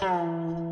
嗯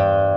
Oh.